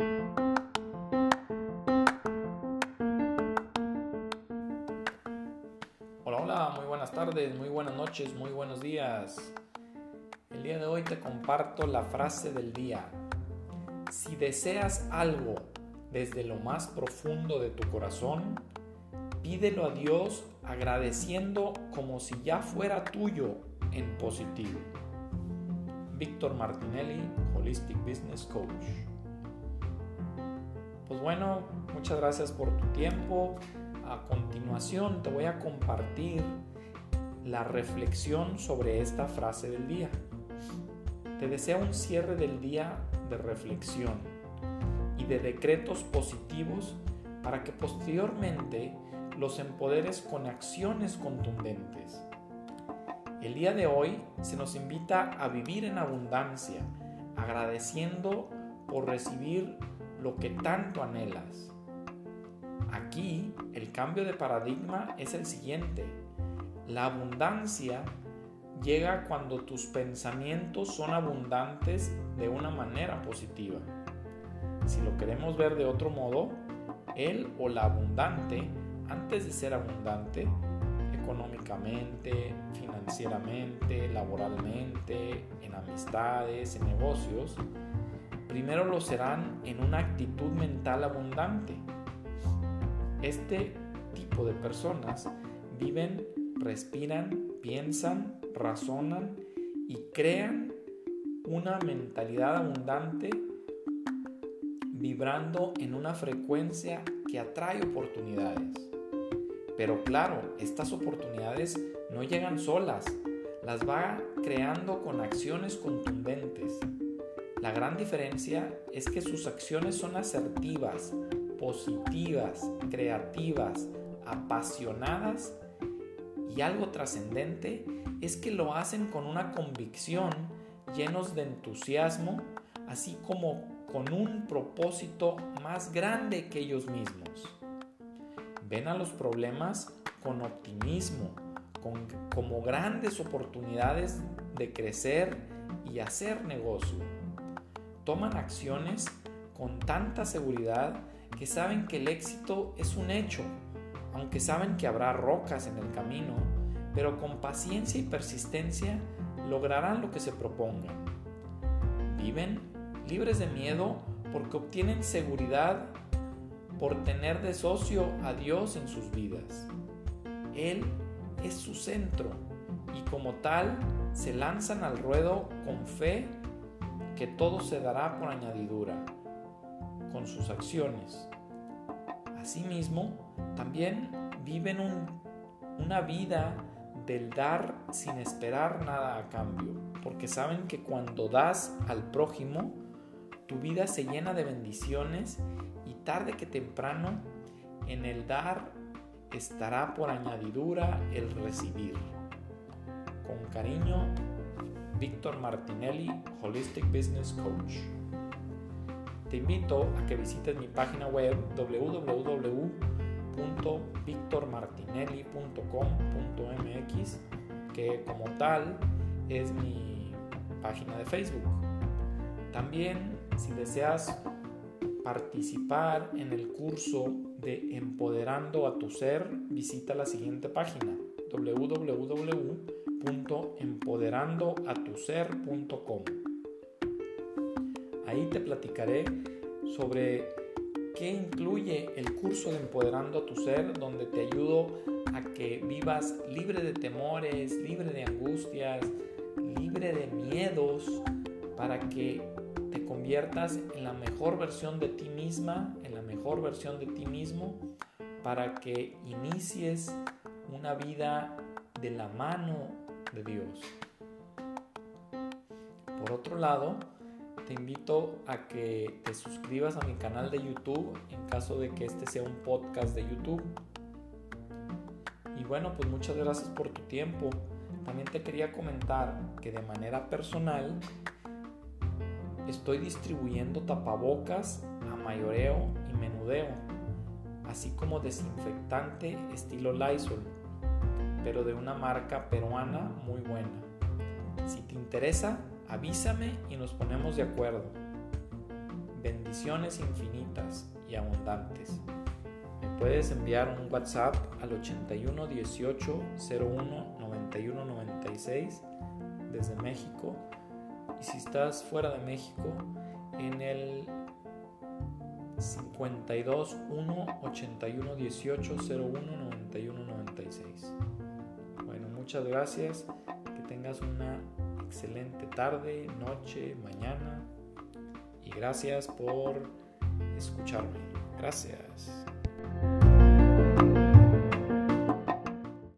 Hola, hola, muy buenas tardes, muy buenas noches, muy buenos días. El día de hoy te comparto la frase del día. Si deseas algo desde lo más profundo de tu corazón, pídelo a Dios agradeciendo como si ya fuera tuyo en positivo. Víctor Martinelli, Holistic Business Coach. Pues bueno, muchas gracias por tu tiempo. A continuación te voy a compartir la reflexión sobre esta frase del día. Te deseo un cierre del día de reflexión y de decretos positivos para que posteriormente los empoderes con acciones contundentes. El día de hoy se nos invita a vivir en abundancia, agradeciendo por recibir lo que tanto anhelas. Aquí el cambio de paradigma es el siguiente. La abundancia llega cuando tus pensamientos son abundantes de una manera positiva. Si lo queremos ver de otro modo, él o la abundante, antes de ser abundante, económicamente, financieramente, laboralmente, en amistades, en negocios, primero lo serán en una actitud mental abundante este tipo de personas viven, respiran, piensan, razonan y crean una mentalidad abundante vibrando en una frecuencia que atrae oportunidades. Pero claro, estas oportunidades no llegan solas, las va creando con acciones contundentes. La gran diferencia es que sus acciones son asertivas, positivas, creativas, apasionadas y algo trascendente es que lo hacen con una convicción, llenos de entusiasmo, así como con un propósito más grande que ellos mismos. Ven a los problemas con optimismo, como grandes oportunidades de crecer y hacer negocio. Toman acciones con tanta seguridad que saben que el éxito es un hecho, aunque saben que habrá rocas en el camino, pero con paciencia y persistencia lograrán lo que se propongan. Viven libres de miedo porque obtienen seguridad por tener de socio a Dios en sus vidas. Él es su centro y como tal se lanzan al ruedo con fe que todo se dará por añadidura con sus acciones. Asimismo, también viven una vida del dar sin esperar nada a cambio, porque saben que cuando das al prójimo, tu vida se llena de bendiciones y tarde que temprano en el dar estará por añadidura el recibir. Con cariño, Víctor Martinelli, Holistic Business Coach. Te invito a que visites mi página web www.victormartinelli.com.mx que como tal es mi página de Facebook. También si deseas participar en el curso de Empoderando a tu Ser, visita la siguiente página www.empoderandoatuser.com. Ahí te platicaré sobre qué incluye el curso de Empoderando a tu Ser, donde te ayudo a que vivas libre de temores, libre de angustias, libre de miedos, para que te conviertas en la mejor versión de ti misma, en la mejor versión de ti mismo, para que inicies una vida de la mano de Dios. Por otro lado, te invito a que te suscribas a mi canal de YouTube en caso de que este sea un podcast de YouTube. Y bueno, pues muchas gracias por tu tiempo. También te quería comentar que de manera personal estoy distribuyendo tapabocas a mayoreo y menudeo, así como desinfectante estilo Lysol, pero de una marca peruana muy buena. Si te interesa, avísame y nos ponemos de acuerdo. bendiciones infinitas y abundantes. Me puedes enviar un WhatsApp al 81 18 01 91 96 desde México y si estás fuera de México en el 52 1 81 18 01 91 96. Muchas gracias. Que tengas una excelente tarde, noche, mañana. Y gracias por escucharme. Gracias.